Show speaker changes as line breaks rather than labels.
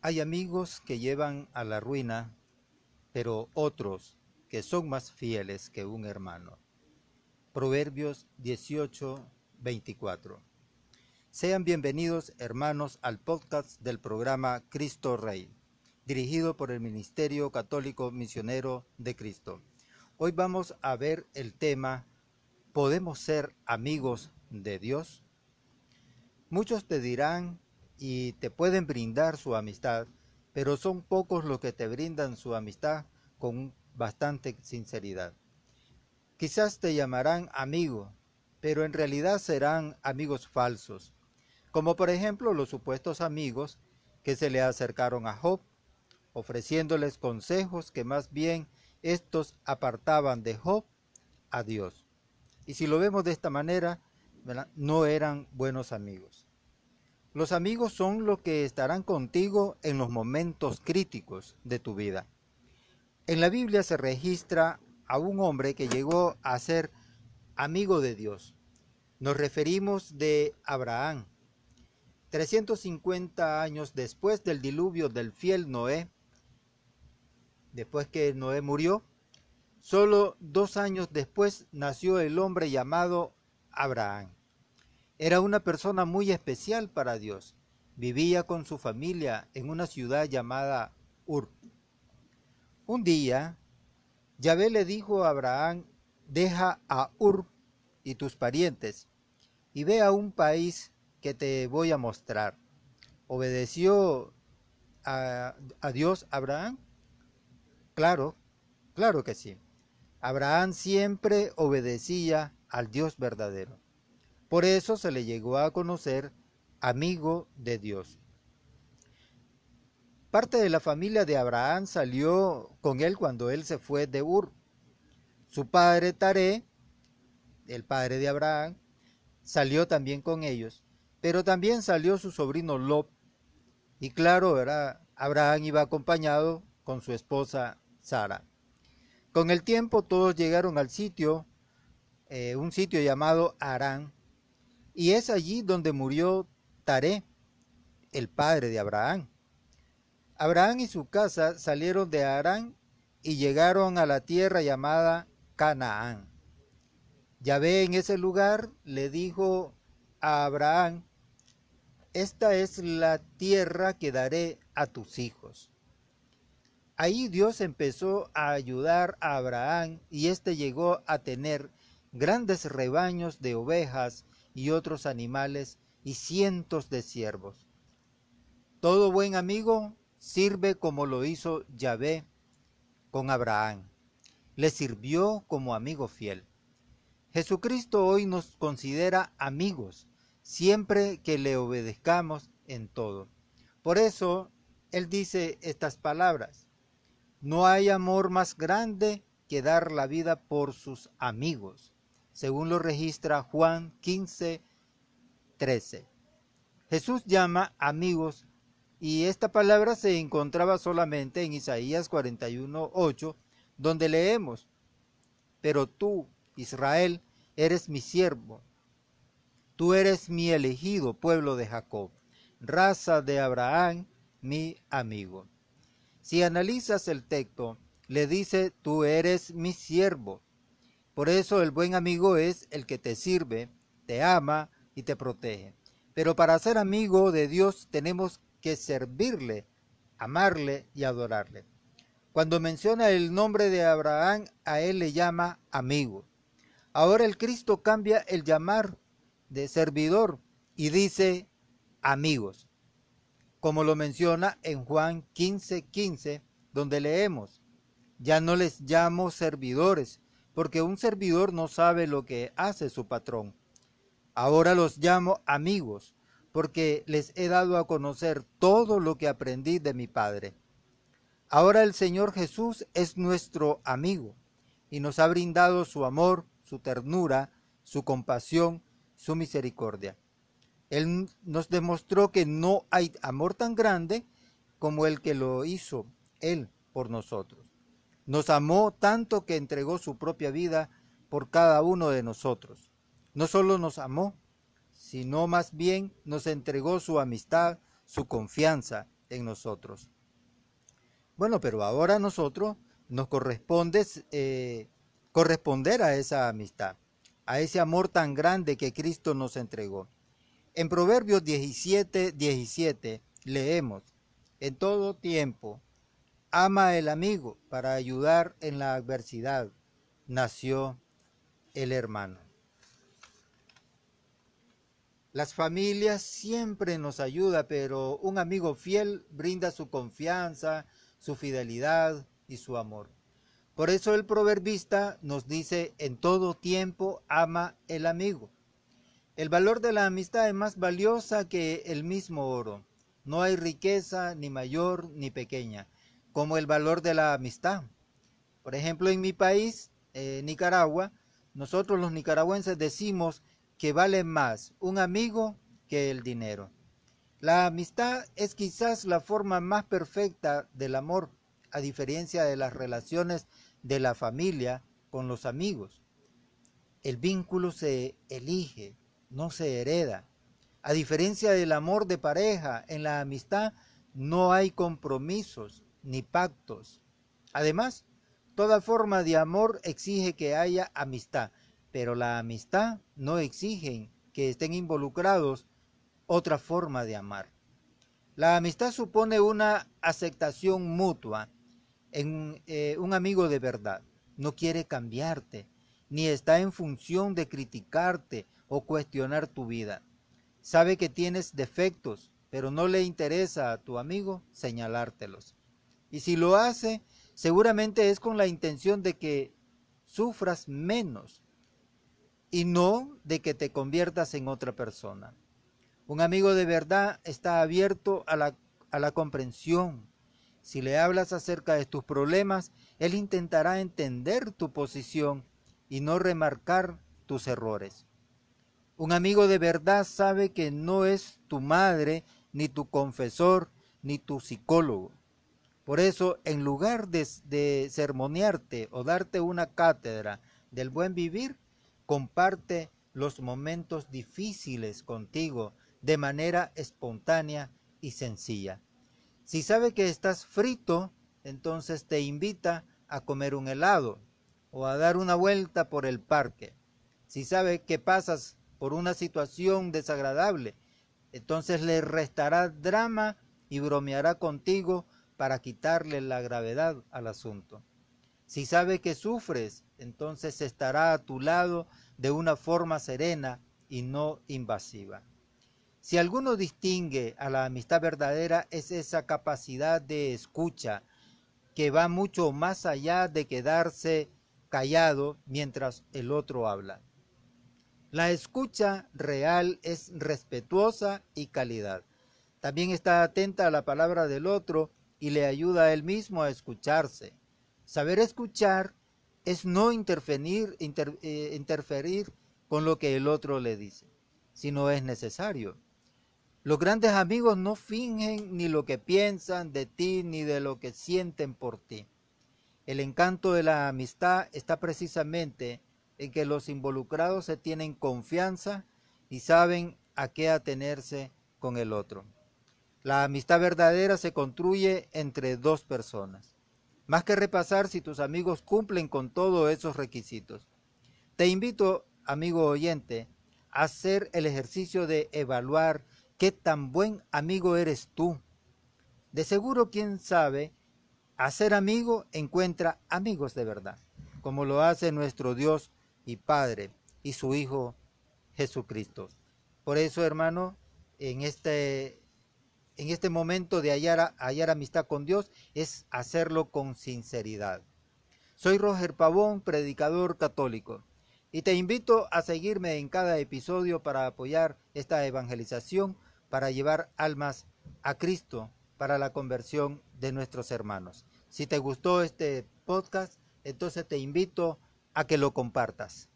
Hay amigos que llevan a la ruina, pero otros que son más fieles que un hermano. Proverbios 18, 24. Sean bienvenidos hermanos al podcast del programa Cristo Rey, dirigido por el Ministerio Católico Misionero de Cristo. Hoy vamos a ver el tema ¿Podemos ser amigos de Dios? Muchos te dirán y te pueden brindar su amistad, pero son pocos los que te brindan su amistad con bastante sinceridad. Quizás te llamarán amigo, pero en realidad serán amigos falsos, como por ejemplo los supuestos amigos que se le acercaron a Job, ofreciéndoles consejos que más bien estos apartaban de Job a Dios. Y si lo vemos de esta manera, no eran buenos amigos. Los amigos son los que estarán contigo en los momentos críticos de tu vida. En la Biblia se registra a un hombre que llegó a ser amigo de Dios. Nos referimos de Abraham. 350 años después del diluvio del fiel Noé, después que Noé murió, solo dos años después nació el hombre llamado Abraham. Era una persona muy especial para Dios. Vivía con su familia en una ciudad llamada Ur. Un día, Yahvé le dijo a Abraham, deja a Ur y tus parientes y ve a un país que te voy a mostrar. ¿Obedeció a, a Dios Abraham? Claro, claro que sí. Abraham siempre obedecía al Dios verdadero. Por eso se le llegó a conocer amigo de Dios. Parte de la familia de Abraham salió con él cuando él se fue de Ur. Su padre Taré, el padre de Abraham, salió también con ellos, pero también salió su sobrino Lot. Y claro, Abraham iba acompañado con su esposa Sara. Con el tiempo todos llegaron al sitio, eh, un sitio llamado Arán, y es allí donde murió Taré, el padre de Abraham. Abraham y su casa salieron de Arán y llegaron a la tierra llamada Canaán. Yahvé en ese lugar le dijo a Abraham, esta es la tierra que daré a tus hijos. Ahí Dios empezó a ayudar a Abraham y éste llegó a tener grandes rebaños de ovejas y otros animales y cientos de siervos. Todo buen amigo sirve como lo hizo Yahvé con Abraham. Le sirvió como amigo fiel. Jesucristo hoy nos considera amigos, siempre que le obedezcamos en todo. Por eso Él dice estas palabras. No hay amor más grande que dar la vida por sus amigos según lo registra Juan 15, 13. Jesús llama amigos y esta palabra se encontraba solamente en Isaías 41, 8, donde leemos, pero tú, Israel, eres mi siervo, tú eres mi elegido pueblo de Jacob, raza de Abraham, mi amigo. Si analizas el texto, le dice, tú eres mi siervo, por eso el buen amigo es el que te sirve, te ama y te protege. Pero para ser amigo de Dios tenemos que servirle, amarle y adorarle. Cuando menciona el nombre de Abraham, a él le llama amigo. Ahora el Cristo cambia el llamar de servidor y dice amigos, como lo menciona en Juan 15:15, 15, donde leemos, ya no les llamo servidores, porque un servidor no sabe lo que hace su patrón. Ahora los llamo amigos, porque les he dado a conocer todo lo que aprendí de mi Padre. Ahora el Señor Jesús es nuestro amigo y nos ha brindado su amor, su ternura, su compasión, su misericordia. Él nos demostró que no hay amor tan grande como el que lo hizo Él por nosotros. Nos amó tanto que entregó su propia vida por cada uno de nosotros. No solo nos amó, sino más bien nos entregó su amistad, su confianza, en nosotros. Bueno, pero ahora a nosotros nos corresponde eh, corresponder a esa amistad, a ese amor tan grande que Cristo nos entregó. En Proverbios 17, 17 leemos, en todo tiempo, ama el amigo para ayudar en la adversidad, nació el hermano. Las familias siempre nos ayuda, pero un amigo fiel brinda su confianza, su fidelidad y su amor. Por eso el proverbista nos dice, en todo tiempo ama el amigo. El valor de la amistad es más valiosa que el mismo oro. No hay riqueza ni mayor ni pequeña como el valor de la amistad. Por ejemplo, en mi país, eh, Nicaragua, nosotros los nicaragüenses decimos que vale más un amigo que el dinero. La amistad es quizás la forma más perfecta del amor, a diferencia de las relaciones de la familia con los amigos. El vínculo se elige, no se hereda. A diferencia del amor de pareja, en la amistad no hay compromisos ni pactos. Además, toda forma de amor exige que haya amistad, pero la amistad no exige que estén involucrados otra forma de amar. La amistad supone una aceptación mutua en eh, un amigo de verdad. No quiere cambiarte, ni está en función de criticarte o cuestionar tu vida. Sabe que tienes defectos, pero no le interesa a tu amigo señalártelos. Y si lo hace, seguramente es con la intención de que sufras menos y no de que te conviertas en otra persona. Un amigo de verdad está abierto a la, a la comprensión. Si le hablas acerca de tus problemas, él intentará entender tu posición y no remarcar tus errores. Un amigo de verdad sabe que no es tu madre, ni tu confesor, ni tu psicólogo. Por eso, en lugar de, de sermonearte o darte una cátedra del buen vivir, comparte los momentos difíciles contigo de manera espontánea y sencilla. Si sabe que estás frito, entonces te invita a comer un helado o a dar una vuelta por el parque. Si sabe que pasas por una situación desagradable, entonces le restará drama y bromeará contigo para quitarle la gravedad al asunto. Si sabe que sufres, entonces estará a tu lado de una forma serena y no invasiva. Si alguno distingue a la amistad verdadera es esa capacidad de escucha que va mucho más allá de quedarse callado mientras el otro habla. La escucha real es respetuosa y calidad. También está atenta a la palabra del otro y le ayuda a él mismo a escucharse. Saber escuchar es no interferir, eh, interferir con lo que el otro le dice, si no es necesario. Los grandes amigos no fingen ni lo que piensan de ti ni de lo que sienten por ti. El encanto de la amistad está precisamente en que los involucrados se tienen confianza y saben a qué atenerse con el otro. La amistad verdadera se construye entre dos personas más que repasar si tus amigos cumplen con todos esos requisitos. Te invito, amigo oyente, a hacer el ejercicio de evaluar qué tan buen amigo eres tú. De seguro, quién sabe, hacer amigo encuentra amigos de verdad, como lo hace nuestro Dios y Padre y su Hijo Jesucristo. Por eso, hermano, en este en este momento de hallar, amistad con Dios es hacerlo con sinceridad. Soy Roger Pavón, predicador católico, y te invito a seguirme en cada episodio para apoyar esta evangelización, para llevar almas a Cristo para la conversión de nuestros hermanos. Si te gustó este podcast, entonces te invito a que lo compartas.